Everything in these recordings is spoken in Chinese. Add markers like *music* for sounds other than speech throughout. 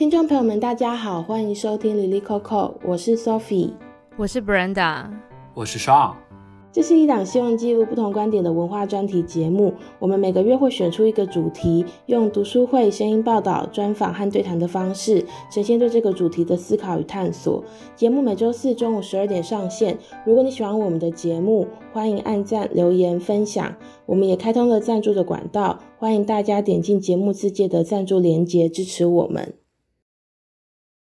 听众朋友们，大家好，欢迎收听 Lily Coco，我是 Sophie，我是 Brenda，我是 Sean。这是一档希望记录不同观点的文化专题节目。我们每个月会选出一个主题，用读书会、声音报道、专访和对谈的方式，呈现对这个主题的思考与探索。节目每周四中午十二点上线。如果你喜欢我们的节目，欢迎按赞、留言、分享。我们也开通了赞助的管道，欢迎大家点进节目自介的赞助连接支持我们。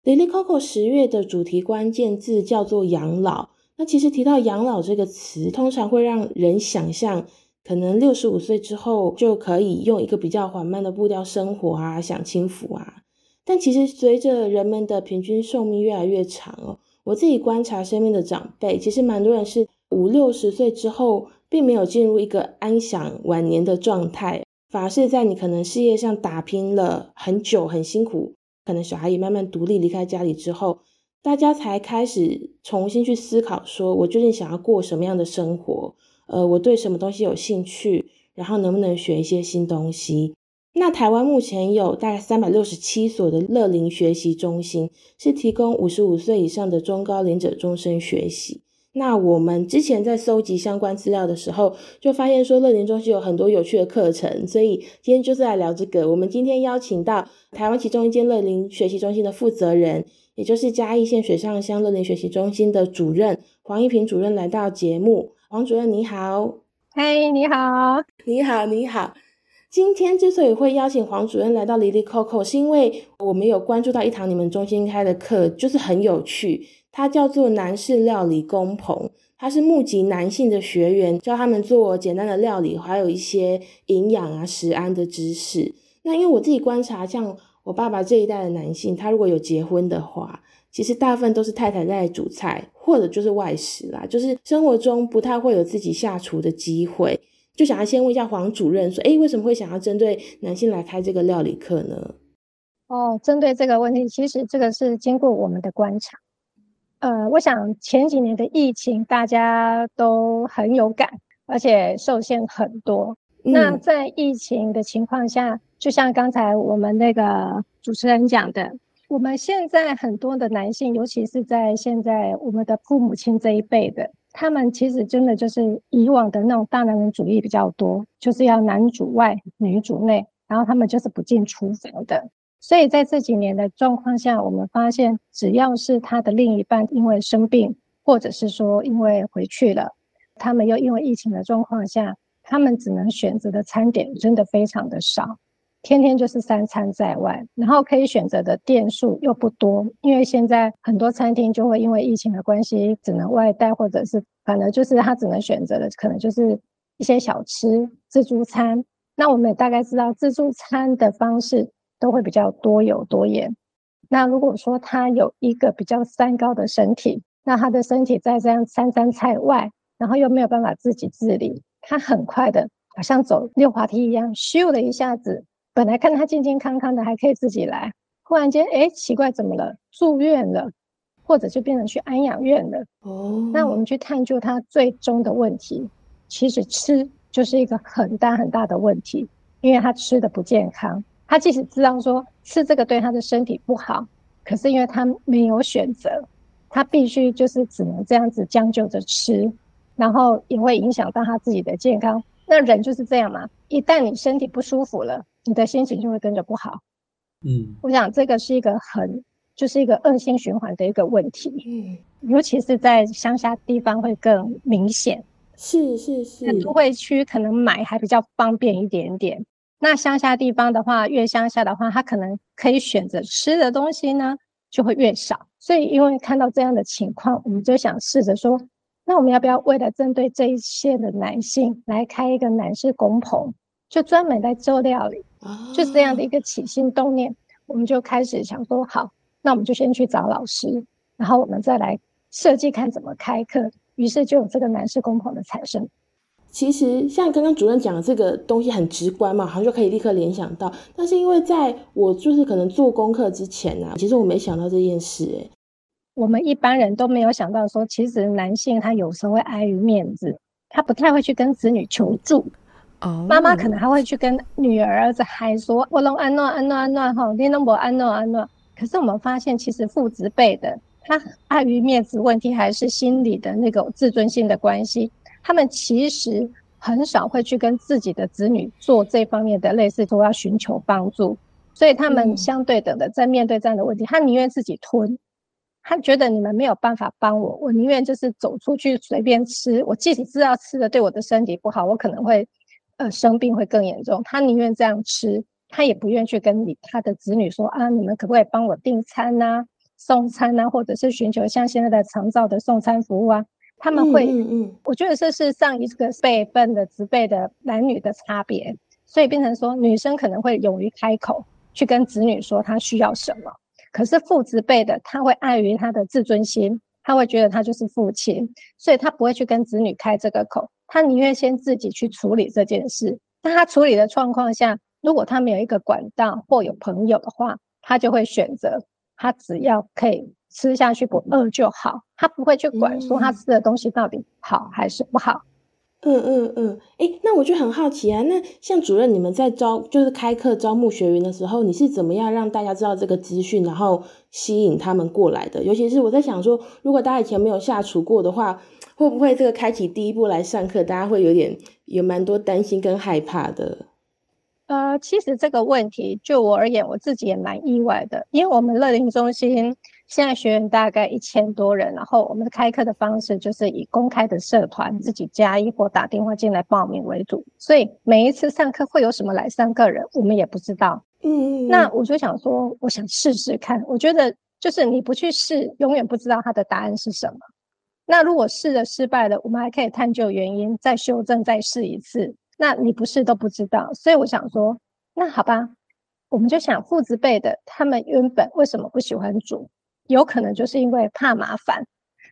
Lily Coco 十月的主题关键字叫做养老。那其实提到养老这个词，通常会让人想象，可能六十五岁之后就可以用一个比较缓慢的步调生活啊，享清福啊。但其实随着人们的平均寿命越来越长哦，我自己观察身边的长辈，其实蛮多人是五六十岁之后，并没有进入一个安享晚年的状态，反而是在你可能事业上打拼了很久，很辛苦，可能小孩也慢慢独立离开家里之后。大家才开始重新去思考，说我究竟想要过什么样的生活？呃，我对什么东西有兴趣？然后能不能学一些新东西？那台湾目前有大概三百六十七所的乐龄学习中心，是提供五十五岁以上的中高龄者终身学习。那我们之前在搜集相关资料的时候，就发现说乐龄中心有很多有趣的课程，所以今天就是来聊这个。我们今天邀请到台湾其中一间乐龄学习中心的负责人。也就是嘉义县水上乡乐龄学习中心的主任黄一平主任来到节目，黄主任你好，嘿，你好，你好，你好。今天之所以会邀请黄主任来到 Lily Coco，是因为我们有关注到一堂你们中心开的课，就是很有趣，它叫做男士料理工棚，它是募集男性的学员，教他们做简单的料理，还有一些营养啊、食安的知识。那因为我自己观察，像我爸爸这一代的男性，他如果有结婚的话，其实大部分都是太太在煮菜，或者就是外食啦，就是生活中不太会有自己下厨的机会。就想要先问一下黄主任说，诶，为什么会想要针对男性来开这个料理课呢？哦，针对这个问题，其实这个是经过我们的观察。呃，我想前几年的疫情大家都很有感，而且受限很多。嗯、那在疫情的情况下，就像刚才我们那个主持人讲的，我们现在很多的男性，尤其是在现在我们的父母亲这一辈的，他们其实真的就是以往的那种大男人主义比较多，就是要男主外女主内，然后他们就是不进厨房的。所以在这几年的状况下，我们发现，只要是他的另一半因为生病，或者是说因为回去了，他们又因为疫情的状况下，他们只能选择的餐点真的非常的少。天天就是三餐在外，然后可以选择的店数又不多，因为现在很多餐厅就会因为疫情的关系，只能外带，或者是反正就是他只能选择的可能就是一些小吃、自助餐。那我们也大概知道，自助餐的方式都会比较多油多盐。那如果说他有一个比较三高的身体，那他的身体在这样三餐菜外，然后又没有办法自己自理，他很快的，好像走溜滑梯一样，咻的一下子。本来看他健健康康的，还可以自己来，忽然间，哎，奇怪，怎么了？住院了，或者就变成去安养院了。哦，那我们去探究他最终的问题，其实吃就是一个很大很大的问题，因为他吃的不健康。他即使知道说吃这个对他的身体不好，可是因为他没有选择，他必须就是只能这样子将就着吃，然后也会影响到他自己的健康。那人就是这样嘛，一旦你身体不舒服了。你的心情就会跟着不好，嗯，我想这个是一个很，就是一个恶性循环的一个问题，嗯，尤其是在乡下地方会更明显，是是是，都会区可能买还比较方便一点点，那乡下地方的话，越乡下的话，他可能可以选择吃的东西呢就会越少，所以因为看到这样的情况，我们就想试着说，那我们要不要为了针对这一些的男性来开一个男士工棚，就专门来做料理。就是这样的一个起心动念，我们就开始想说，好，那我们就先去找老师，然后我们再来设计看怎么开课。于是就有这个男士工棚的产生。其实像刚刚主任讲的这个东西很直观嘛，好像就可以立刻联想到。但是因为在我就是可能做功课之前啊，其实我没想到这件事诶、欸。我们一般人都没有想到说，其实男性他有时候会碍于面子，他不太会去跟子女求助。哦，妈妈可能还会去跟女儿儿子还说：“我弄安诺安诺安诺哈，你拢无安诺安诺。”可是我们发现，其实父子辈的，他碍于面子问题，还是心理的那个自尊心的关系，他们其实很少会去跟自己的子女做这方面的类似说要寻求帮助，所以他们相对等的在面对这样的问题，他宁愿自己吞。他觉得你们没有办法帮我，我宁愿就是走出去随便吃。我即使知道吃的对我的身体不好，我可能会呃生病会更严重。他宁愿这样吃，他也不愿去跟你他的子女说啊，你们可不可以帮我订餐呐、啊、送餐呐、啊，或者是寻求像现在的长照的送餐服务啊？他们会，嗯嗯，我觉得这是上一个辈分的子辈的男女的差别，所以变成说女生可能会勇于开口去跟子女说她需要什么。可是父执辈的，他会碍于他的自尊心，他会觉得他就是父亲，所以他不会去跟子女开这个口，他宁愿先自己去处理这件事。那他处理的状况下，如果他没有一个管道或有朋友的话，他就会选择他只要可以吃下去不饿就好，他不会去管说他吃的东西到底好还是不好。嗯嗯嗯，哎、欸，那我就很好奇啊。那像主任，你们在招就是开课招募学员的时候，你是怎么样让大家知道这个资讯，然后吸引他们过来的？尤其是我在想说，如果大家以前没有下厨过的话，会不会这个开启第一步来上课，大家会有点有蛮多担心跟害怕的？呃，其实这个问题就我而言，我自己也蛮意外的，因为我们乐龄中心。现在学员大概一千多人，然后我们的开课的方式就是以公开的社团自己加一或打电话进来报名为主，所以每一次上课会有什么来上课人，我们也不知道。嗯，那我就想说，我想试试看。我觉得就是你不去试，永远不知道他的答案是什么。那如果试了失败了，我们还可以探究原因，再修正，再试一次。那你不试都不知道，所以我想说，那好吧，我们就想父子辈的，他们原本为什么不喜欢煮？有可能就是因为怕麻烦，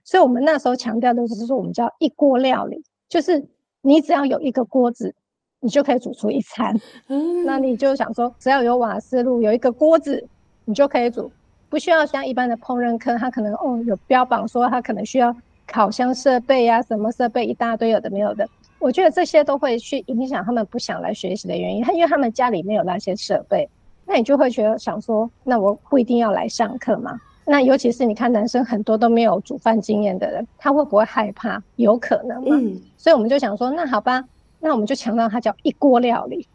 所以我们那时候强调的就是说，我们叫一锅料理，就是你只要有一个锅子，你就可以煮出一餐。*laughs* 嗯，那你就想说，只要有瓦斯炉，有一个锅子，你就可以煮，不需要像一般的烹饪课，它可能哦有标榜说它可能需要烤箱设备啊，什么设备一大堆有的没有的。我觉得这些都会去影响他们不想来学习的原因，因为他们家里没有那些设备，那你就会觉得想说，那我不一定要来上课嘛。那尤其是你看，男生很多都没有煮饭经验的人，他会不会害怕？有可能嘛。嗯。所以我们就想说，那好吧，那我们就强调它叫一锅料理，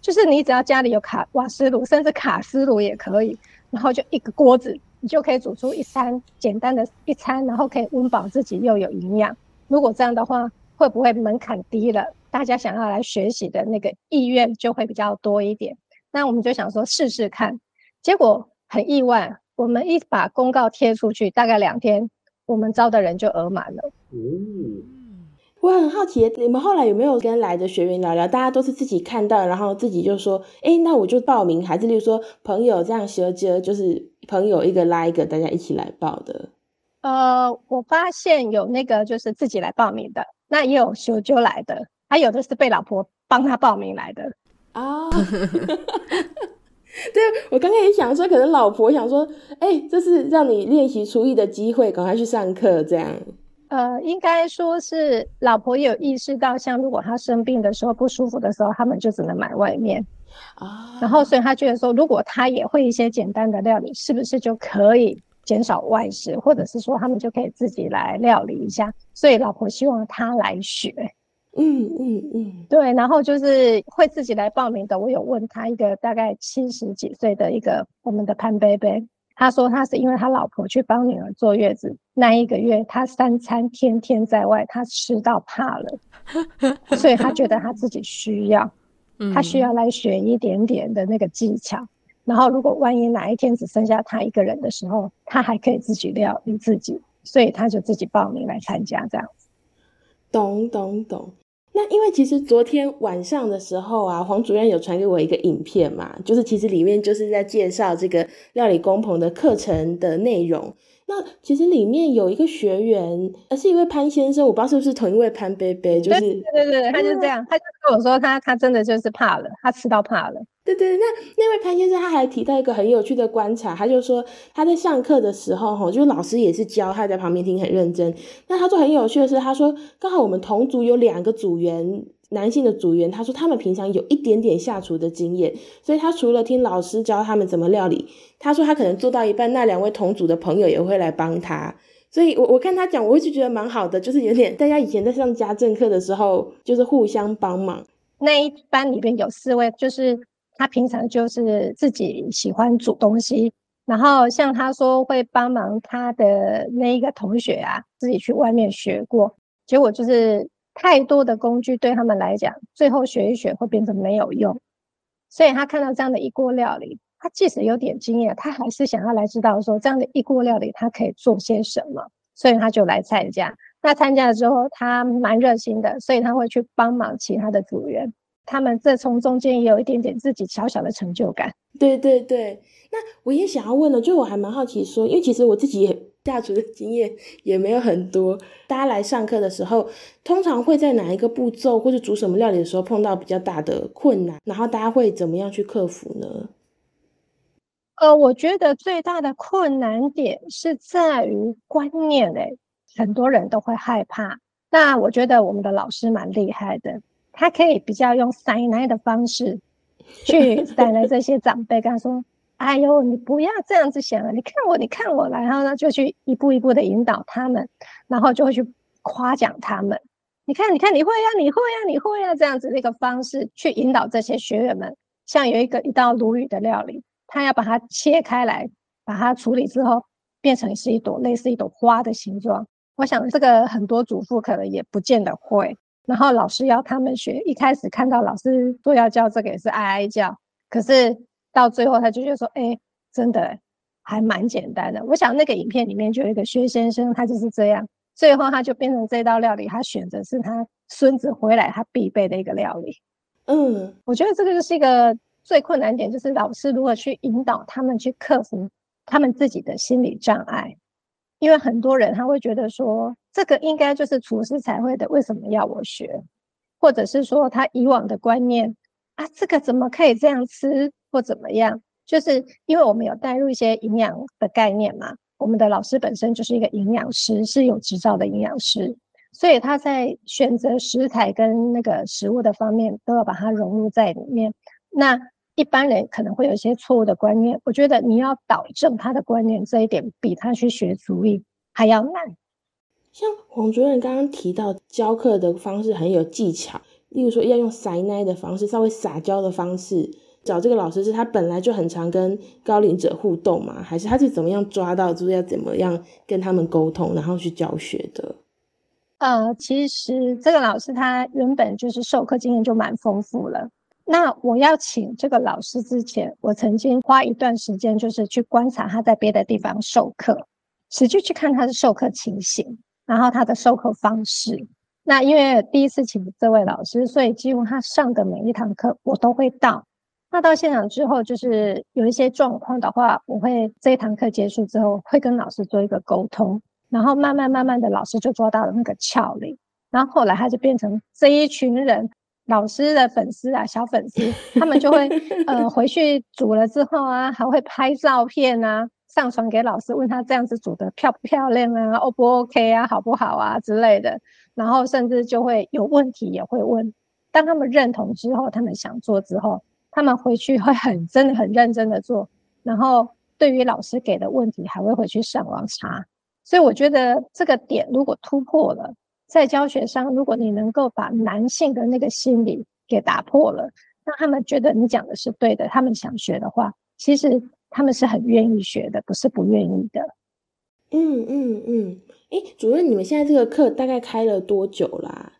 就是你只要家里有卡瓦斯炉，甚至卡斯炉也可以，然后就一个锅子，你就可以煮出一餐简单的一餐，然后可以温饱自己又有营养。如果这样的话，会不会门槛低了？大家想要来学习的那个意愿就会比较多一点。那我们就想说试试看，结果很意外。我们一把公告贴出去，大概两天，我们招的人就额满了。嗯，我很好奇，你们后来有没有跟来的学员聊聊？大家都是自己看到，然后自己就说：“哎，那我就报名。”还是例如说朋友这样学着，就是朋友一个拉一个，大家一起来报的？呃，我发现有那个就是自己来报名的，那也有修就来的，还有的是被老婆帮他报名来的啊。哦 *laughs* *laughs* 对，我刚刚也想说，可能老婆想说，哎、欸，这是让你练习厨艺的机会，赶快去上课这样。呃，应该说是老婆有意识到，像如果她生病的时候不舒服的时候，他们就只能买外面啊。然后，所以他觉得说，如果他也会一些简单的料理，是不是就可以减少外食，或者是说他们就可以自己来料理一下？所以老婆希望他来学。嗯嗯嗯，对，然后就是会自己来报名的。我有问他一个大概七十几岁的一个我们的潘贝贝，他说他是因为他老婆去帮女儿坐月子那一个月，他三餐天天在外，他吃到怕了，*laughs* 所以他觉得他自己需要，他需要来学一点点的那个技巧。然后如果万一哪一天只剩下他一个人的时候，他还可以自己料理自己，所以他就自己报名来参加这样子。懂懂懂。那因为其实昨天晚上的时候啊，黄主任有传给我一个影片嘛，就是其实里面就是在介绍这个料理工棚的课程的内容。那其实里面有一个学员，呃，是一位潘先生，我不知道是不是同一位潘贝贝，就是对对对对，他就是这样，他就跟我说他他真的就是怕了，他吃到怕了。对对，那那位潘先生他还提到一个很有趣的观察，他就说他在上课的时候，哈，就是老师也是教，他在旁边听很认真。那他说很有趣的是，他说刚好我们同组有两个组员男性的组员，他说他们平常有一点点下厨的经验，所以他除了听老师教他们怎么料理，他说他可能做到一半，那两位同组的朋友也会来帮他。所以我我看他讲，我一直觉得蛮好的，就是有点大家以前在上家政课的时候，就是互相帮忙。那一班里边有四位，就是他平常就是自己喜欢煮东西，然后像他说会帮忙他的那一个同学啊，自己去外面学过，结果就是。太多的工具对他们来讲，最后学一学会变成没有用。所以他看到这样的一锅料理，他即使有点经验，他还是想要来知道说这样的一锅料理他可以做些什么，所以他就来参加。那参加了之后，他蛮热心的，所以他会去帮忙其他的组员。他们这从中间也有一点点自己小小的成就感。对对对，那我也想要问了，就我还蛮好奇说，因为其实我自己也。下厨的经验也没有很多。大家来上课的时候，通常会在哪一个步骤或者煮什么料理的时候碰到比较大的困难？然后大家会怎么样去克服呢？呃，我觉得最大的困难点是在于观念诶，很多人都会害怕。那我觉得我们的老师蛮厉害的，他可以比较用塞奶的方式去带来这些长辈，跟他说。哎呦，你不要这样子想啊！你看我，你看我，然后呢，就去一步一步的引导他们，然后就会去夸奖他们。你看，你看，你会呀，你会呀，你会呀，这样子的一个方式去引导这些学员们。像有一个一道鲈鱼的料理，他要把它切开来，把它处理之后，变成是一朵类似一朵花的形状。我想这个很多主妇可能也不见得会。然后老师要他们学，一开始看到老师说要教这个，也是哀哀叫。可是。到最后，他就觉得说：“哎、欸，真的还蛮简单的。”我想那个影片里面就有一个薛先生，他就是这样。最后他就变成这道料理，他选择是他孙子回来他必备的一个料理。嗯，我觉得这个就是一个最困难点，就是老师如何去引导他们去克服他们自己的心理障碍。因为很多人他会觉得说，这个应该就是厨师才会的，为什么要我学？或者是说他以往的观念啊，这个怎么可以这样吃？或怎么样，就是因为我们有带入一些营养的概念嘛。我们的老师本身就是一个营养师，是有执照的营养师，所以他在选择食材跟那个食物的方面，都要把它融入在里面。那一般人可能会有一些错误的观念，我觉得你要导正他的观念，这一点比他去学厨艺还要难。像黄主任刚刚提到教课的方式很有技巧，例如说要用撒奶的方式，稍微撒娇的方式。找这个老师是他本来就很常跟高龄者互动吗？还是他是怎么样抓到，就是要怎么样跟他们沟通，然后去教学的？呃，其实这个老师他原本就是授课经验就蛮丰富了。那我要请这个老师之前，我曾经花一段时间就是去观察他在别的地方授课，实际去看他的授课情形，然后他的授课方式。那因为第一次请这位老师，所以几乎他上的每一堂课我都会到。那到现场之后，就是有一些状况的话，我会这一堂课结束之后，会跟老师做一个沟通，然后慢慢慢慢的，老师就抓到了那个窍里，然后后来他就变成这一群人，老师的粉丝啊，小粉丝，他们就会呃回去煮了之后啊，还会拍照片啊，上传给老师，问他这样子煮的漂不漂亮啊，O 不 OK 啊，好不好啊之类的，然后甚至就会有问题也会问，当他们认同之后，他们想做之后。他们回去会很真的很认真的做，然后对于老师给的问题还会回去上网查，所以我觉得这个点如果突破了，在教学上，如果你能够把男性的那个心理给打破了，让他们觉得你讲的是对的，他们想学的话，其实他们是很愿意学的，不是不愿意的。嗯嗯嗯，诶，主任，你们现在这个课大概开了多久啦？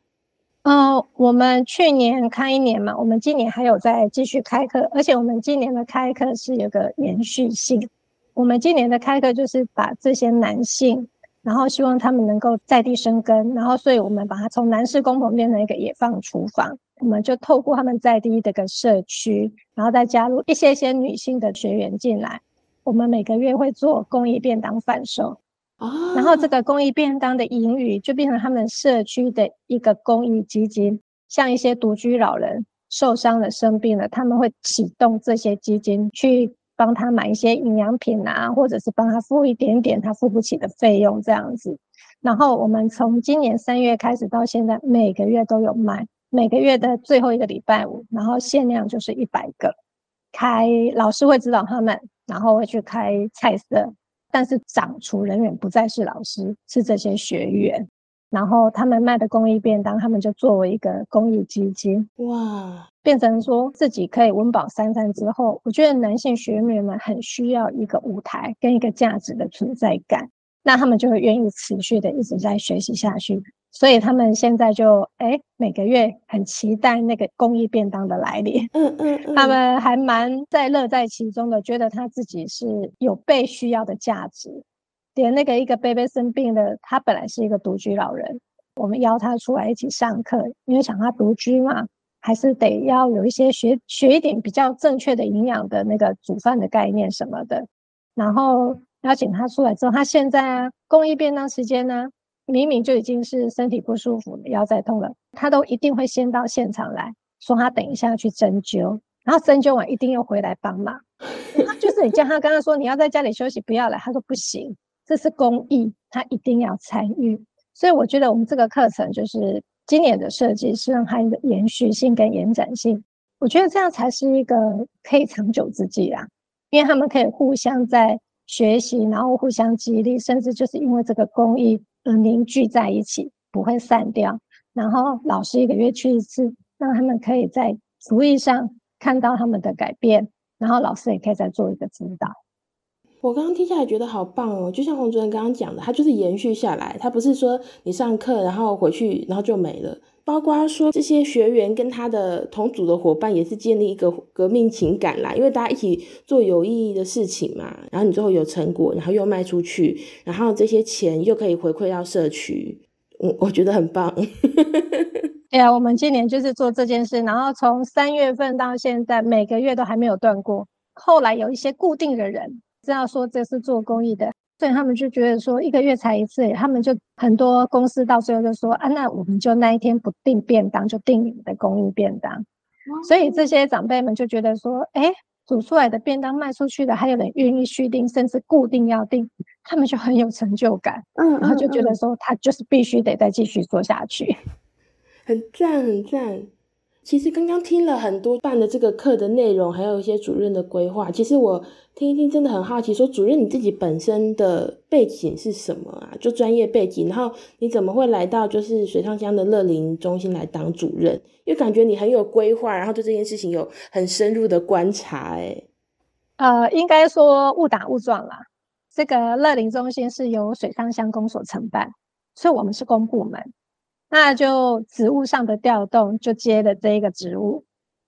呃，我们去年开一年嘛，我们今年还有在继续开课，而且我们今年的开课是有个延续性。我们今年的开课就是把这些男性，然后希望他们能够在地生根，然后所以我们把它从男士工棚变成一个野放厨房，我们就透过他们在地这个社区，然后再加入一些些女性的学员进来，我们每个月会做公益便当贩售。哦，然后这个公益便当的盈余就变成他们社区的一个公益基金，像一些独居老人受伤了、生病了，他们会启动这些基金去帮他买一些营养品啊，或者是帮他付一点点他付不起的费用这样子。然后我们从今年三月开始到现在，每个月都有卖，每个月的最后一个礼拜五，然后限量就是一百个，开老师会指导他们，然后会去开菜色，但是掌厨人员不再是老师，是这些学员。然后他们卖的公益便当，他们就作为一个公益基金，哇，变成说自己可以温饱三餐之后，我觉得男性学员们很需要一个舞台跟一个价值的存在感，那他们就会愿意持续的一直在学习下去。所以他们现在就哎，每个月很期待那个公益便当的来临，嗯嗯，嗯，他们还蛮在乐在其中的，觉得他自己是有被需要的价值。连那个一个贝贝生病的，他本来是一个独居老人，我们邀他出来一起上课，因为想他独居嘛，还是得要有一些学学一点比较正确的营养的那个煮饭的概念什么的。然后邀请他出来之后，他现在啊，公益便当时间呢，明明就已经是身体不舒服，腰在痛了，他都一定会先到现场来说他等一下要去针灸，然后针灸完一定要回来帮忙。就是你叫他刚刚说你要在家里休息不要来，他说不行。这是公益，他一定要参与，所以我觉得我们这个课程就是今年的设计是让它有延续性跟延展性，我觉得这样才是一个可以长久之计啦，因为他们可以互相在学习，然后互相激励，甚至就是因为这个公益嗯凝聚在一起，不会散掉。然后老师一个月去一次，让他们可以在厨艺上看到他们的改变，然后老师也可以再做一个指导。我刚刚听下来觉得好棒哦，就像洪主任刚刚讲的，它就是延续下来，它不是说你上课然后回去然后就没了。包括说这些学员跟他的同组的伙伴也是建立一个革命情感啦，因为大家一起做有意义的事情嘛，然后你最后有成果，然后又卖出去，然后这些钱又可以回馈到社区，我我觉得很棒。*laughs* 对啊，我们今年就是做这件事，然后从三月份到现在，每个月都还没有断过。后来有一些固定的人。知道说这是做公益的，所以他们就觉得说一个月才一次，他们就很多公司到最后就说啊，那我们就那一天不订便当，就订你们的公益便当。所以这些长辈们就觉得说，哎，煮出来的便当卖出去的，还有人愿意续订，甚至固定要订，他们就很有成就感。嗯，然后就觉得说他就是必须得再继续做下去，很赞很赞。其实刚刚听了很多办的这个课的内容，还有一些主任的规划。其实我听一听，真的很好奇，说主任你自己本身的背景是什么啊？就专业背景，然后你怎么会来到就是水上乡的乐林中心来当主任？因为感觉你很有规划，然后对这件事情有很深入的观察。哎，呃，应该说误打误撞啦。这个乐林中心是由水上乡公所承办，所以我们是公部门。那就职务上的调动，就接了这一个职务。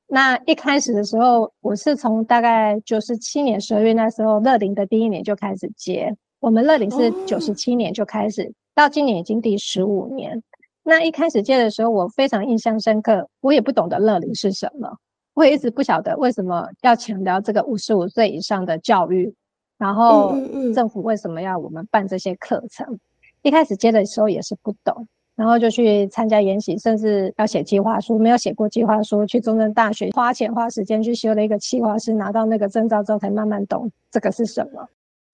那一开始的时候，我是从大概九十七年十二月那时候乐龄的第一年就开始接。我们乐龄是九十七年就开始，到今年已经第十五年。那一开始接的时候，我非常印象深刻。我也不懂得乐龄是什么，我也一直不晓得为什么要强调这个五十五岁以上的教育，然后政府为什么要我们办这些课程。一开始接的时候也是不懂。然后就去参加研习，甚至要写计划书，没有写过计划书，去中正大学花钱花时间去修了一个企划师，拿到那个证照之后，才慢慢懂这个是什么。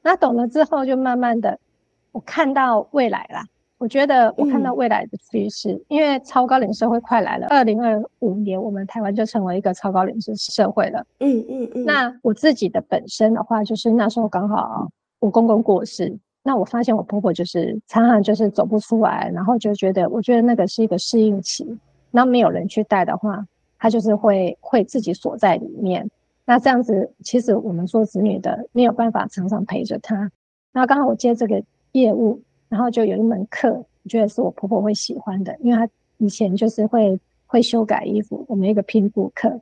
那懂了之后，就慢慢的，我看到未来啦。我觉得我看到未来的趋势，嗯、因为超高龄社会快来了，二零二五年我们台湾就成为一个超高龄社会了。嗯嗯嗯。那我自己的本身的话，就是那时候刚好我公公过世。那我发现我婆婆就是常常就是走不出来，然后就觉得，我觉得那个是一个适应期，那没有人去带的话，她就是会会自己锁在里面。那这样子，其实我们做子女的没有办法常常陪着她。那刚好我接这个业务，然后就有一门课，我觉得是我婆婆会喜欢的，因为她以前就是会会修改衣服，我们一个拼布课。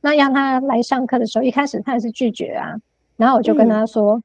那让她来上课的时候，一开始她也是拒绝啊，然后我就跟她说。嗯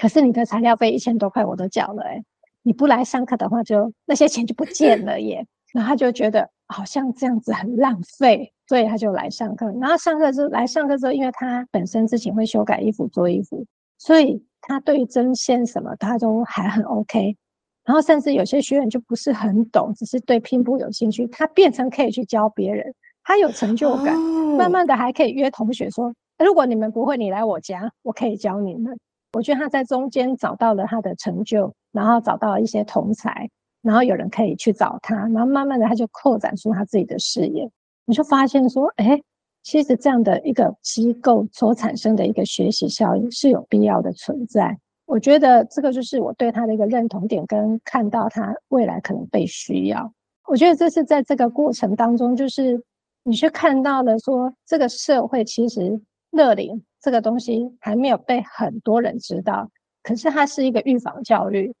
可是你的材料费一千多块我都缴了，诶，你不来上课的话，就那些钱就不见了耶。然后他就觉得好像这样子很浪费，所以他就来上课。然后上课之后来上课之后，因为他本身之前会修改衣服、做衣服，所以他对于针线什么他都还很 OK。然后甚至有些学员就不是很懂，只是对拼布有兴趣，他变成可以去教别人，他有成就感。慢慢的还可以约同学说，如果你们不会，你来我家，我可以教你们。我觉得他在中间找到了他的成就，然后找到了一些同才，然后有人可以去找他，然后慢慢的他就扩展出他自己的事业。你就发现说，哎，其实这样的一个机构所产生的一个学习效应是有必要的存在。我觉得这个就是我对他的一个认同点，跟看到他未来可能被需要。我觉得这是在这个过程当中，就是你去看到了说，这个社会其实乐龄这个东西还没有被很多人知道，可是它是一个预防教育。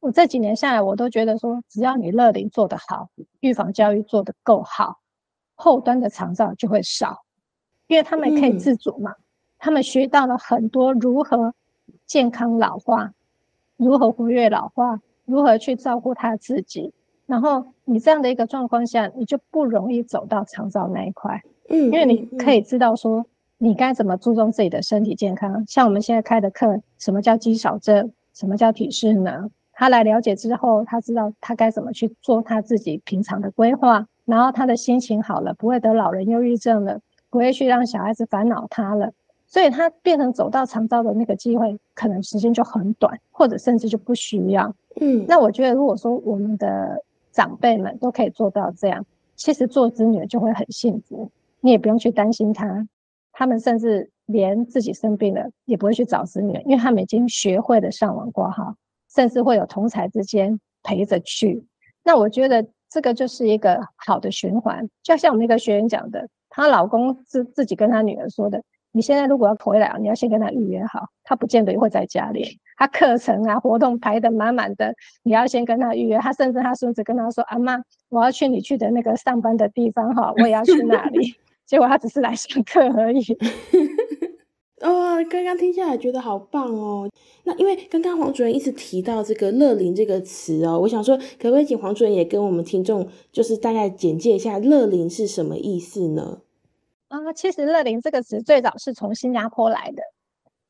我这几年下来，我都觉得说，只要你乐龄做得好，预防教育做得够好，后端的长照就会少，因为他们可以自主嘛，他们学到了很多如何健康老化，如何活跃老化，如何去照顾他自己。然后你这样的一个状况下，你就不容易走到长照那一块，嗯，因为你可以知道说，你该怎么注重自己的身体健康。像我们现在开的课，什么叫肌少症，什么叫体适能，他来了解之后，他知道他该怎么去做他自己平常的规划，然后他的心情好了，不会得老人忧郁症了，不会去让小孩子烦恼他了。所以他变成走到长照的那个机会，可能时间就很短，或者甚至就不需要。嗯，那我觉得如果说我们的长辈们都可以做到这样，其实做子女就会很幸福，你也不用去担心他，他们甚至连自己生病了也不会去找子女，因为他们已经学会了上网挂号，甚至会有同才之间陪着去。那我觉得这个就是一个好的循环，就像我们一个学员讲的，她老公自自己跟她女儿说的。你现在如果要回来，你要先跟他预约好，他不见得会在家里。他课程啊、活动排得满满的，你要先跟他预约。他甚至他孙子跟他说：“阿妈，我要去你去的那个上班的地方哈，我也要去那里。”结果他只是来上课而已。*laughs* 哦，刚刚听下来觉得好棒哦。那因为刚刚黄主任一直提到这个“乐龄”这个词哦，我想说，可不可以请黄主任也跟我们听众就是大概简介一下“乐龄”是什么意思呢？啊，其实“乐龄”这个词最早是从新加坡来的，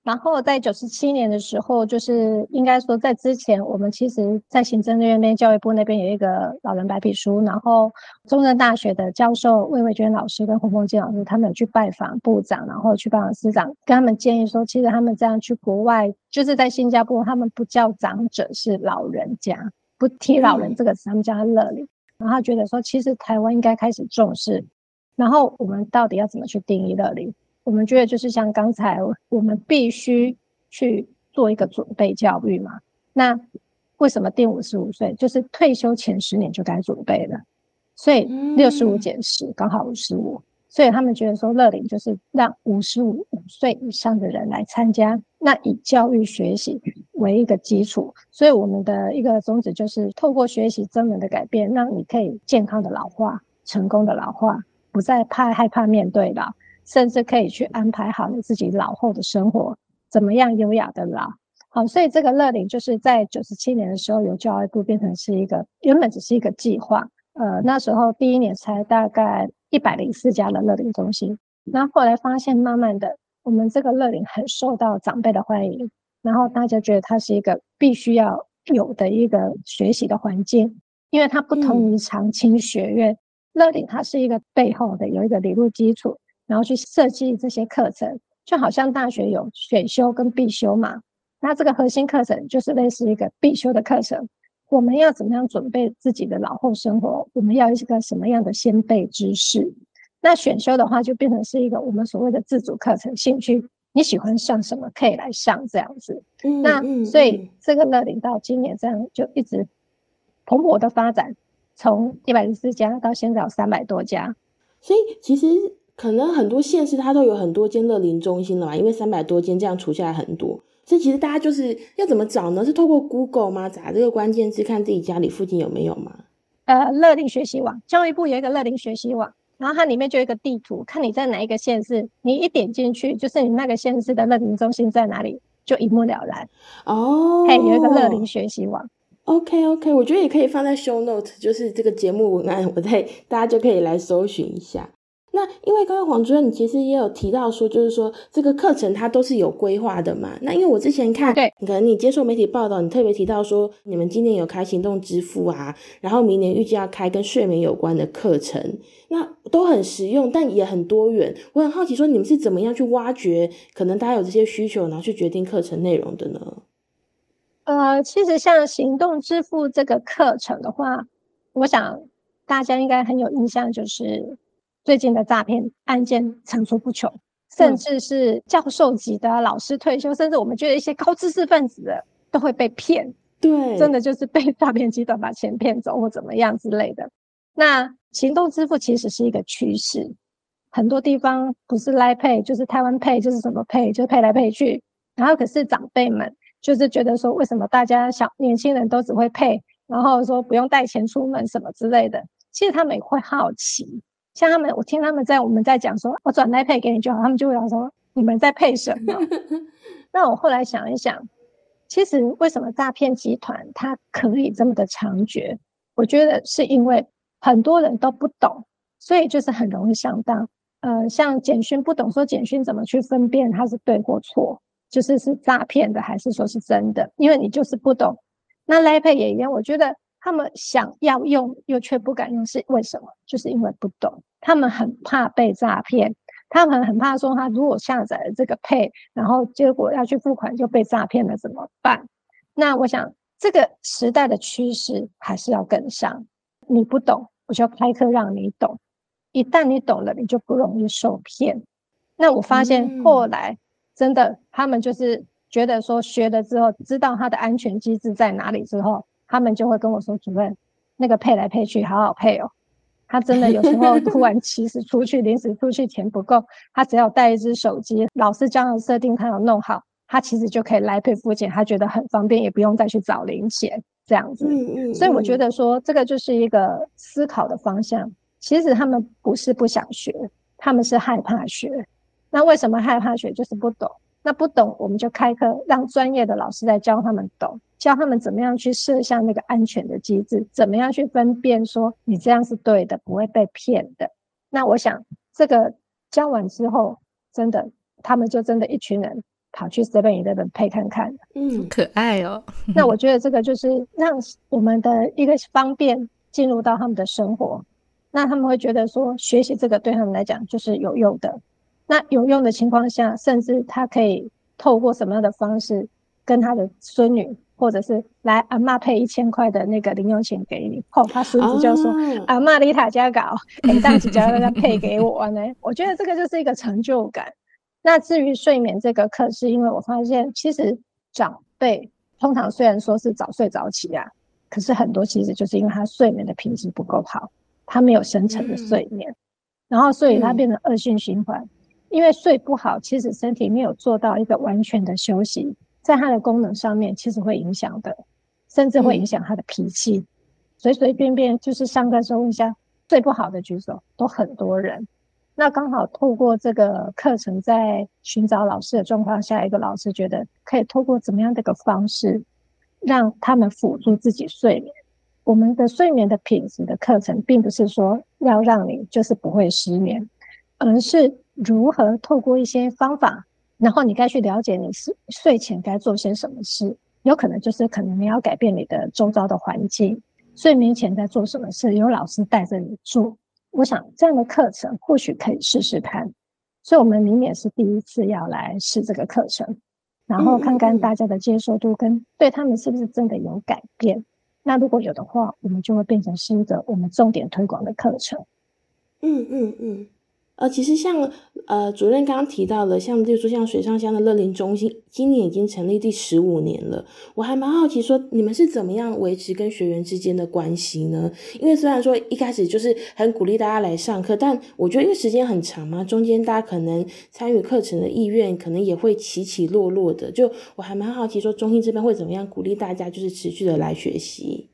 然后在九十七年的时候，就是应该说在之前，我们其实，在行政院那边、教育部那边有一个老人白皮书，然后中正大学的教授魏维娟老师跟洪凤金老师，他们有去拜访部长，然后去拜访司长，跟他们建议说，其实他们这样去国外，就是在新加坡，他们不叫长者，是老人家，不提老人这个词，他们叫他乐龄，然后他觉得说，其实台湾应该开始重视。然后我们到底要怎么去定义乐龄？我们觉得就是像刚才，我们必须去做一个准备教育嘛。那为什么定五十五岁？就是退休前十年就该准备了。所以六十五减十刚好五十五。所以他们觉得说乐龄就是让五十五岁以上的人来参加，那以教育学习为一个基础。所以我们的一个宗旨就是透过学习真人的改变，让你可以健康的老化，成功的老化。不再怕害怕面对老，甚至可以去安排好你自己老后的生活，怎么样优雅的老。好，所以这个乐龄就是在九十七年的时候由教育部变成是一个原本只是一个计划，呃，那时候第一年才大概一百零四家的乐龄中心，那后来发现慢慢的我们这个乐龄很受到长辈的欢迎，然后大家觉得它是一个必须要有的一个学习的环境，因为它不同于常青学院。嗯乐龄它是一个背后的有一个理论基础，然后去设计这些课程，就好像大学有选修跟必修嘛。那这个核心课程就是类似一个必修的课程。我们要怎么样准备自己的老后生活？我们要一个什么样的先备知识？那选修的话就变成是一个我们所谓的自主课程，兴趣你喜欢上什么可以来上这样子。那所以这个乐龄到今年这样就一直蓬勃的发展。从一百零四家到现在有三百多家，所以其实可能很多县市它都有很多间乐龄中心了嘛，因为三百多间这样除下来很多，所以其实大家就是要怎么找呢？是透过 Google 吗？打这个关键字，看自己家里附近有没有吗？呃，乐龄学习网，教育部有一个乐龄学习网，然后它里面就有一个地图，看你在哪一个县市，你一点进去就是你那个县市的乐龄中心在哪里，就一目了然。哦，嘿，有一个乐龄学习网。OK OK，我觉得也可以放在 show note，就是这个节目文案，我在大家就可以来搜寻一下。那因为刚刚黄主任你其实也有提到说，就是说这个课程它都是有规划的嘛。那因为我之前看，对，可能你接受媒体报道，你特别提到说你们今年有开行动支付啊，然后明年预计要开跟睡眠有关的课程，那都很实用，但也很多元。我很好奇说，你们是怎么样去挖掘可能大家有这些需求，然后去决定课程内容的呢？呃，其实像行动支付这个课程的话，我想大家应该很有印象，就是最近的诈骗案件层出不穷，甚至是教授级的老师退休，甚至我们觉得一些高知识分子的都会被骗。对，真的就是被诈骗集团把钱骗走或怎么样之类的。那行动支付其实是一个趋势，很多地方不是 Line Pay 就是台湾 Pay，就是什么 Pay，就是 Pay 来 Pay 去。然后可是长辈们就是觉得说，为什么大家小年轻人都只会 Pay，然后说不用带钱出门什么之类的。其实他们也会好奇，像他们，我听他们在我们在讲说，我转 Line Pay 给你就好，他们就会想说，你们在 Pay 什么？*laughs* 那我后来想一想，其实为什么诈骗集团它可以这么的猖獗？我觉得是因为很多人都不懂，所以就是很容易上当。呃，像简讯不懂说简讯怎么去分辨它是对或错。就是是诈骗的，还是说是真的？因为你就是不懂。那 Line Pay 也一样，我觉得他们想要用又却不敢用，是为什么？就是因为不懂，他们很怕被诈骗，他们很怕说他如果下载了这个 Pay，然后结果要去付款就被诈骗了怎么办？那我想这个时代的趋势还是要跟上。你不懂，我就开课让你懂。一旦你懂了，你就不容易受骗。那我发现后来。嗯真的，他们就是觉得说学了之后，知道它的安全机制在哪里之后，他们就会跟我说：“主任，那个配来配去好好配哦。”他真的有时候 *laughs* 突然其实出去临时出去钱不够，他只要带一只手机，老师这样设定他有弄好，他其实就可以来配付钱，他觉得很方便，也不用再去找零钱这样子。嗯嗯。所以我觉得说这个就是一个思考的方向。其实他们不是不想学，他们是害怕学。那为什么害怕学？就是不懂。那不懂，我们就开课，让专业的老师来教他们懂，教他们怎么样去设下那个安全的机制，怎么样去分辨说你这样是对的，不会被骗的。那我想这个教完之后，真的他们就真的一群人跑去 Seven Eleven Pay 看看。嗯，可爱哦。那我 *laughs* 觉得这个就是让我们的一个方便进入到他们的生活，那他们会觉得说学习这个对他们来讲就是有用的。那有用的情况下，甚至他可以透过什么样的方式，跟他的孙女，或者是来阿嬷配一千块的那个零用钱给你，后他孙子就说：“哦、阿嬷丽塔家搞，每当几家 *laughs* 要配给我呢？”我觉得这个就是一个成就感。那至于睡眠这个课，是因为我发现，其实长辈通常虽然说是早睡早起啊，可是很多其实就是因为他睡眠的品质不够好，他没有深层的睡眠，嗯、然后所以他变成恶性循环。嗯因为睡不好，其实身体没有做到一个完全的休息，在它的功能上面其实会影响的，甚至会影响他的脾气。随随便便就是上课时候问一下，睡不好的举手，都很多人。那刚好透过这个课程，在寻找老师的状况下，一个老师觉得可以透过怎么样的一个方式，让他们辅助自己睡眠。我们的睡眠的品质的课程，并不是说要让你就是不会失眠，而是。如何透过一些方法，然后你该去了解你是睡前该做些什么事，有可能就是可能你要改变你的周遭的环境，睡眠前在做什么事，有老师带着你做。我想这样的课程或许可以试试看，所以我们明年是第一次要来试这个课程，然后看看大家的接受度跟对他们是不是真的有改变。那如果有的话，我们就会变成是一个我们重点推广的课程。嗯嗯嗯。呃，其实像呃主任刚刚提到的，像例如说像水上乡的乐龄中心，今年已经成立第十五年了。我还蛮好奇说，你们是怎么样维持跟学员之间的关系呢？因为虽然说一开始就是很鼓励大家来上课，但我觉得因为时间很长嘛，中间大家可能参与课程的意愿可能也会起起落落的。就我还蛮好奇说，中心这边会怎么样鼓励大家，就是持续的来学习？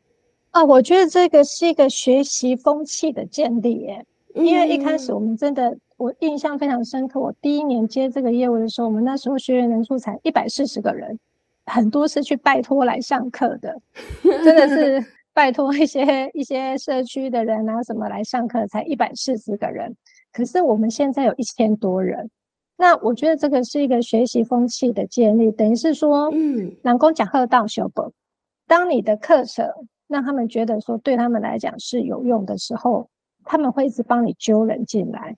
啊，我觉得这个是一个学习风气的建立耶。因为一开始我们真的，我印象非常深刻。我第一年接这个业务的时候，我们那时候学员人数才一百四十个人，很多是去拜托来上课的，真的是 *laughs* 拜托一些一些社区的人啊什么来上课，才一百四十个人。可是我们现在有一千多人，那我觉得这个是一个学习风气的建立，等于是说，嗯，南宫讲课道修本，当你的课程让他们觉得说对他们来讲是有用的时候。他们会一直帮你揪人进来，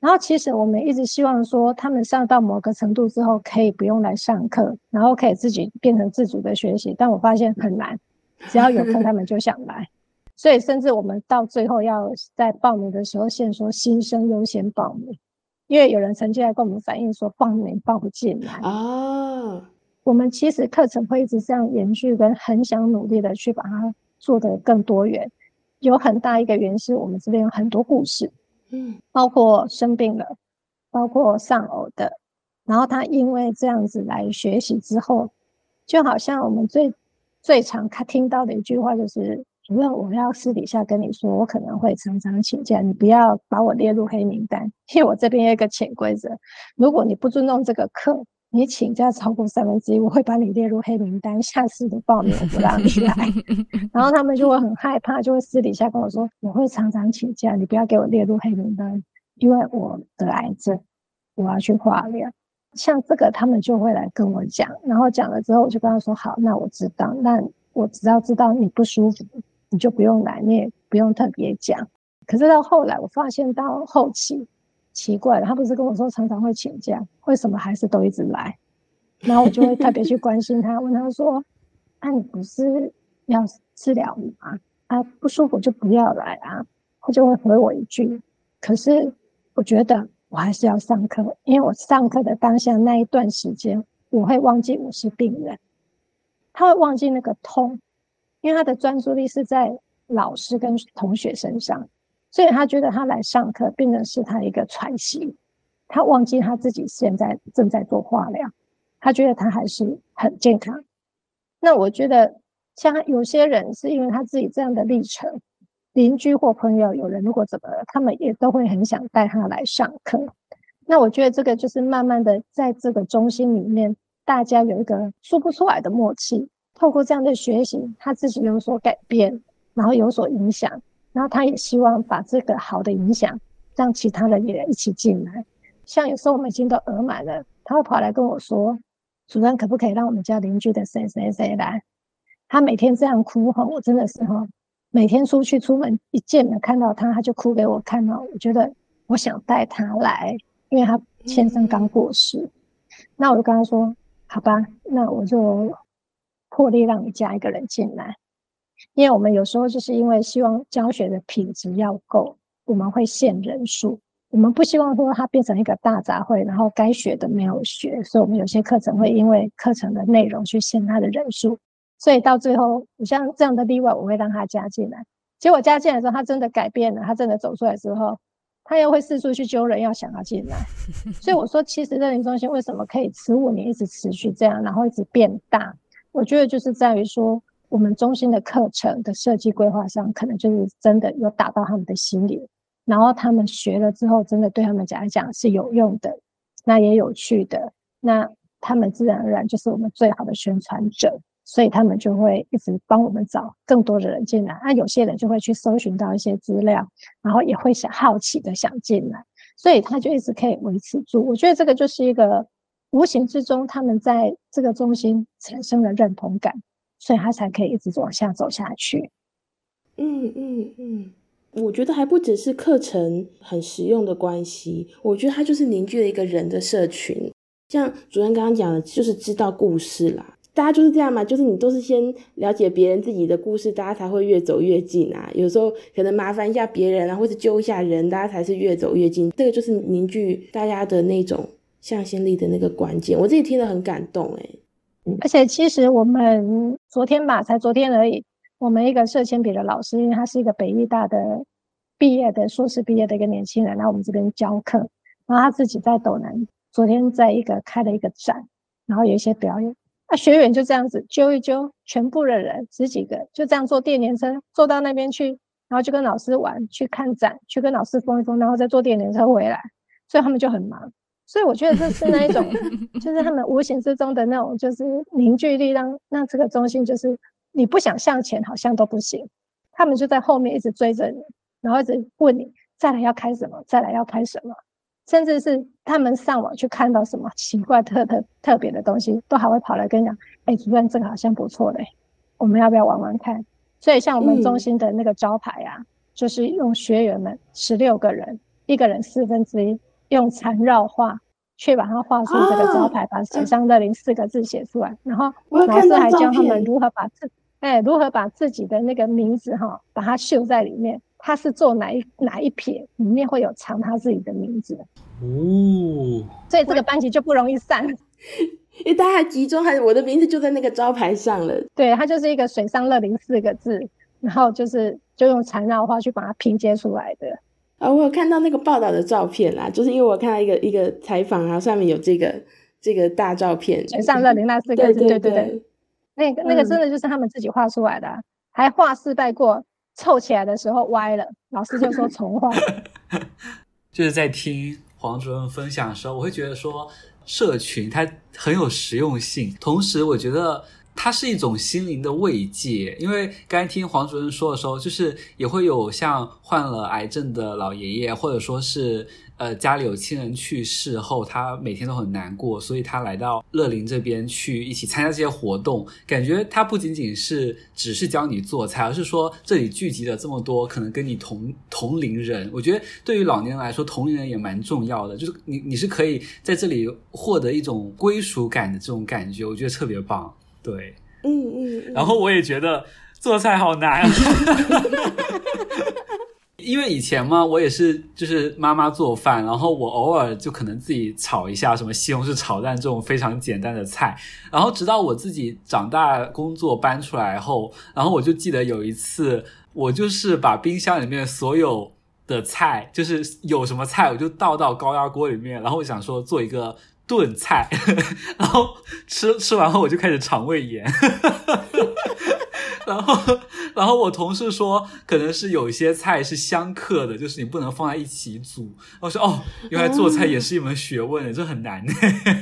然后其实我们一直希望说，他们上到某个程度之后，可以不用来上课，然后可以自己变成自主的学习。但我发现很难，只要有空，他们就想来。*laughs* 所以甚至我们到最后要在报名的时候，先说新生优先报名，因为有人曾经来跟我们反映说报名报不进来啊。我们其实课程会一直这样延续，跟很想努力的去把它做得更多元。有很大一个原因是我们这边有很多故事。嗯，包括生病了，包括丧偶的，然后他因为这样子来学习之后，就好像我们最最常看听到的一句话就是：主任，我要私底下跟你说，我可能会常常请假，你不要把我列入黑名单，因为我这边有一个潜规则，如果你不尊重这个课。你请假超过三分之一，我会把你列入黑名单，下次的报名我不让你来。*laughs* 然后他们就会很害怕，就会私底下跟我说：“我会常常请假，你不要给我列入黑名单，因为我得癌症，我要去化疗。”像这个，他们就会来跟我讲，然后讲了之后，我就跟他说：“好，那我知道，那我只要知道你不舒服，你就不用来，你也不用特别讲。”可是到后来，我发现到后期。奇怪了，他不是跟我说常常会请假，为什么还是都一直来？然后我就会特别去关心他，*laughs* 问他说：“啊，你不是要治疗吗？啊，不舒服就不要来啊。”他就会回我一句：“可是我觉得我还是要上课，因为我上课的当下那一段时间，我会忘记我是病人，他会忘记那个痛，因为他的专注力是在老师跟同学身上。”所以他觉得他来上课，变成是他一个喘息，他忘记他自己现在正在做化疗，他觉得他还是很健康。那我觉得，像有些人是因为他自己这样的历程，邻居或朋友有人如果怎么，他们也都会很想带他来上课。那我觉得这个就是慢慢的在这个中心里面，大家有一个说不出来的默契，透过这样的学习，他自己有所改变，然后有所影响。然后他也希望把这个好的影响，让其他人也一起进来。像有时候我们已经都额满了，他会跑来跟我说：“主任，可不可以让我们家邻居的谁谁谁来？”他每天这样哭吼，我真的是哈，每天出去出门一见了看到他，他就哭给我看哦。我觉得我想带他来，因为他先生刚过世。嗯、那我就跟他说：“好吧，那我就破例让你加一个人进来。”因为我们有时候就是因为希望教学的品质要够，我们会限人数。我们不希望说它变成一个大杂烩，然后该学的没有学，所以我们有些课程会因为课程的内容去限它的人数。所以到最后，你像这样的例外，我会让他加进来。结果加进来之后，他真的改变了，他真的走出来之后，他又会四处去揪人要想要进来。*laughs* 所以我说，其实认领中心为什么可以十五年一直持续这样，然后一直变大？我觉得就是在于说。我们中心的课程的设计规划上，可能就是真的有打到他们的心里，然后他们学了之后，真的对他们讲来讲是有用的，那也有趣的，那他们自然而然就是我们最好的宣传者，所以他们就会一直帮我们找更多的人进来。那有些人就会去搜寻到一些资料，然后也会想好奇的想进来，所以他就一直可以维持住。我觉得这个就是一个无形之中，他们在这个中心产生了认同感。所以他才可以一直往下走下去。嗯嗯嗯，我觉得还不只是课程很实用的关系，我觉得它就是凝聚了一个人的社群。像主任刚刚讲的，就是知道故事啦，大家就是这样嘛，就是你都是先了解别人自己的故事，大家才会越走越近啊。有时候可能麻烦一下别人啊，或者揪一下人，大家才是越走越近。这个就是凝聚大家的那种向心力的那个关键。我自己听得很感动，欸，而且其实我们昨天吧，才昨天而已。我们一个社铅笔的老师，因为他是一个北艺大的毕业的硕士毕业的一个年轻人，来我们这边教课。然后他自己在斗南，昨天在一个开了一个展，然后有一些表演。那学员就这样子揪一揪，全部的人十几个，就这样坐电联车坐到那边去，然后就跟老师玩，去看展，去跟老师疯一疯，然后再坐电联车回来。所以他们就很忙。所以我觉得这是那一种，*laughs* 就是他们无形之中的那种，就是凝聚力，让让这个中心就是你不想向前，好像都不行。他们就在后面一直追着你，然后一直问你再来要开什么，再来要开什么，甚至是他们上网去看到什么奇怪特特特别的东西，都还会跑来跟你讲：“哎，主任，这个好像不错嘞，我们要不要玩玩看？”所以像我们中心的那个招牌啊，就是用学员们十六个人，一个人四分之一。用缠绕画去把它画出这个招牌，啊、把“水上乐林”四个字写出来。嗯、然后老师还教他们如何把自哎如何把自己的那个名字哈，把它绣在里面。他是做哪一哪一撇，里面会有藏他自己的名字。哦，所以这个班级就不容易散，因为大家集中，还我的名字就在那个招牌上了。对，它就是一个“水上乐林”四个字，然后就是就用缠绕画去把它拼接出来的。啊，我有看到那个报道的照片啦，就是因为我看到一个一个采访啊，上面有这个这个大照片，“水上乐林”那四个字，对对对，那个那个真的就是他们自己画出来的，嗯、还画失败过。凑起来的时候歪了，老师就说重画。*laughs* 就是在听黄主任分享的时候，我会觉得说，社群它很有实用性，同时我觉得它是一种心灵的慰藉。因为刚才听黄主任说的时候，就是也会有像患了癌症的老爷爷，或者说是。呃，家里有亲人去世后，他每天都很难过，所以他来到乐龄这边去一起参加这些活动。感觉他不仅仅是只是教你做菜，而是说这里聚集了这么多可能跟你同同龄人。我觉得对于老年人来说，同龄人也蛮重要的，就是你你是可以在这里获得一种归属感的这种感觉，我觉得特别棒。对，嗯嗯，嗯。然后我也觉得做菜好难。*laughs* 因为以前嘛，我也是就是妈妈做饭，然后我偶尔就可能自己炒一下什么西红柿炒蛋这种非常简单的菜，然后直到我自己长大工作搬出来后，然后我就记得有一次，我就是把冰箱里面所有的菜，就是有什么菜我就倒到高压锅里面，然后我想说做一个炖菜，然后吃吃完后我就开始肠胃炎。*laughs* 然后，然后我同事说，可能是有一些菜是相克的，就是你不能放在一起煮。我说哦，原来做菜也是一门学问，这很难。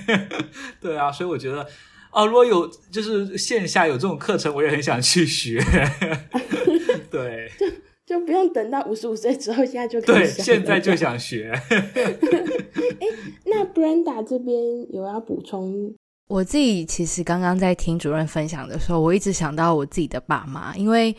*laughs* 对啊，所以我觉得，哦，如果有就是线下有这种课程，我也很想去学。*laughs* 对，就就不用等到五十五岁之后，*laughs* 现在就可以。对，现在就想学。*laughs* 哎，那 Brenda 这边有要补充？我自己其实刚刚在听主任分享的时候，我一直想到我自己的爸妈，因为，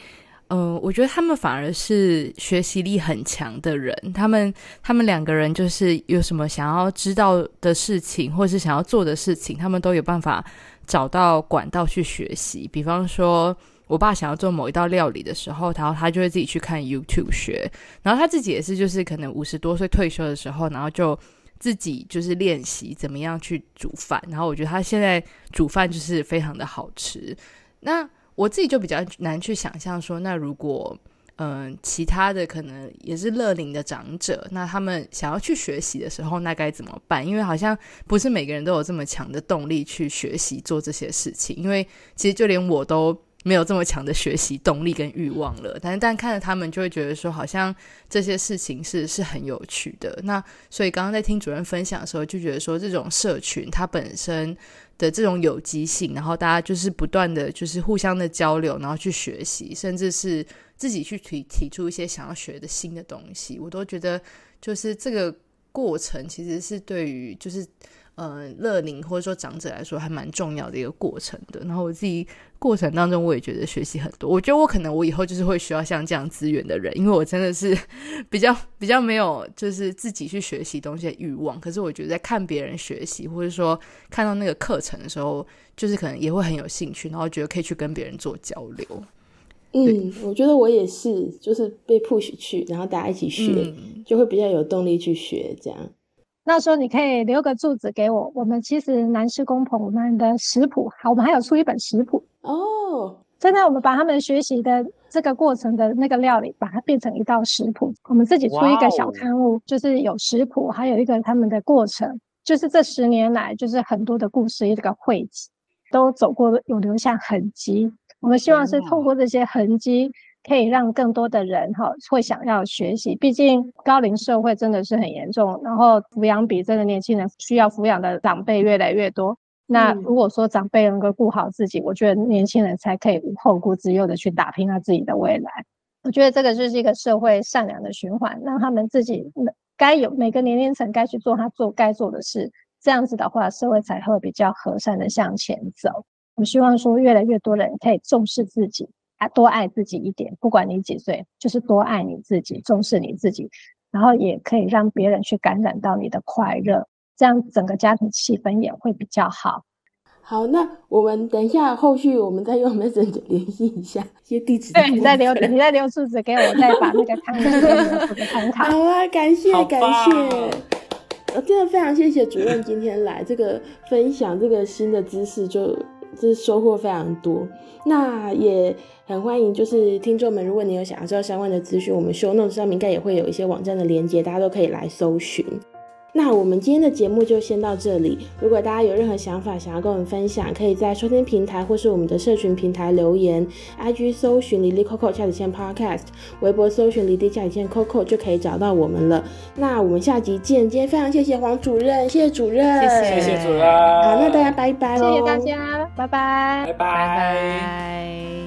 嗯、呃，我觉得他们反而是学习力很强的人。他们他们两个人就是有什么想要知道的事情，或是想要做的事情，他们都有办法找到管道去学习。比方说，我爸想要做某一道料理的时候，然后他就会自己去看 YouTube 学。然后他自己也是，就是可能五十多岁退休的时候，然后就。自己就是练习怎么样去煮饭，然后我觉得他现在煮饭就是非常的好吃。那我自己就比较难去想象说，那如果嗯、其他的可能也是乐龄的长者，那他们想要去学习的时候，那该怎么办？因为好像不是每个人都有这么强的动力去学习做这些事情。因为其实就连我都。没有这么强的学习动力跟欲望了，但但看着他们就会觉得说，好像这些事情是是很有趣的。那所以刚刚在听主任分享的时候，就觉得说，这种社群它本身的这种有机性，然后大家就是不断的就是互相的交流，然后去学习，甚至是自己去提提出一些想要学的新的东西，我都觉得就是这个过程其实是对于就是。嗯，乐龄或者说长者来说，还蛮重要的一个过程的。然后我自己过程当中，我也觉得学习很多。我觉得我可能我以后就是会需要像这样资源的人，因为我真的是 *laughs* 比较比较没有就是自己去学习东西的欲望。可是我觉得在看别人学习，或者说看到那个课程的时候，就是可能也会很有兴趣，然后觉得可以去跟别人做交流。嗯，我觉得我也是，就是被 push 去，然后大家一起学，嗯、就会比较有动力去学这样。那时候你可以留个住址给我。我们其实南师公婆我们的食谱，好，我们还有出一本食谱哦。现在我们把他们学习的这个过程的那个料理，把它变成一道食谱。我们自己出一个小刊物，就是有食谱，还有一个他们的过程，就是这十年来就是很多的故事一个汇集，都走过有留下痕迹。我们希望是透过这些痕迹。可以让更多的人哈会想要学习，毕竟高龄社会真的是很严重，然后抚养比真的年轻人需要抚养的长辈越来越多。那如果说长辈能够顾好自己，我觉得年轻人才可以无后顾之忧的去打拼他自己的未来。我觉得这个就是一个社会善良的循环，让他们自己该有每个年龄层该去做他做该做的事，这样子的话，社会才会比较和善的向前走。我希望说越来越多人可以重视自己。多爱自己一点，不管你几岁，就是多爱你自己，重视你自己，然后也可以让别人去感染到你的快乐，这样整个家庭气氛也会比较好。好，那我们等一下后续我们再用 Messenger 联系一下一些地址。对，你再留你再留住址给我，我再把那个参考。好啊，感谢感谢，我真的非常谢谢主任今天来这个分享这个新的知识就，就是收获非常多。那也很欢迎，就是听众们，如果你有想要知道相关的资讯，我们 show notes 上面应该也会有一些网站的连接，大家都可以来搜寻。那我们今天的节目就先到这里。如果大家有任何想法想要跟我们分享，可以在收听平台或是我们的社群平台留言，IG 搜寻离离 Coco 下底线 Podcast，微博搜寻离离下底线 Coco 就可以找到我们了。那我们下集见。今天非常谢谢黄主任，谢谢主任，谢谢谢谢主任。好，那大家拜拜喽，谢谢大家，拜拜，拜拜。拜拜。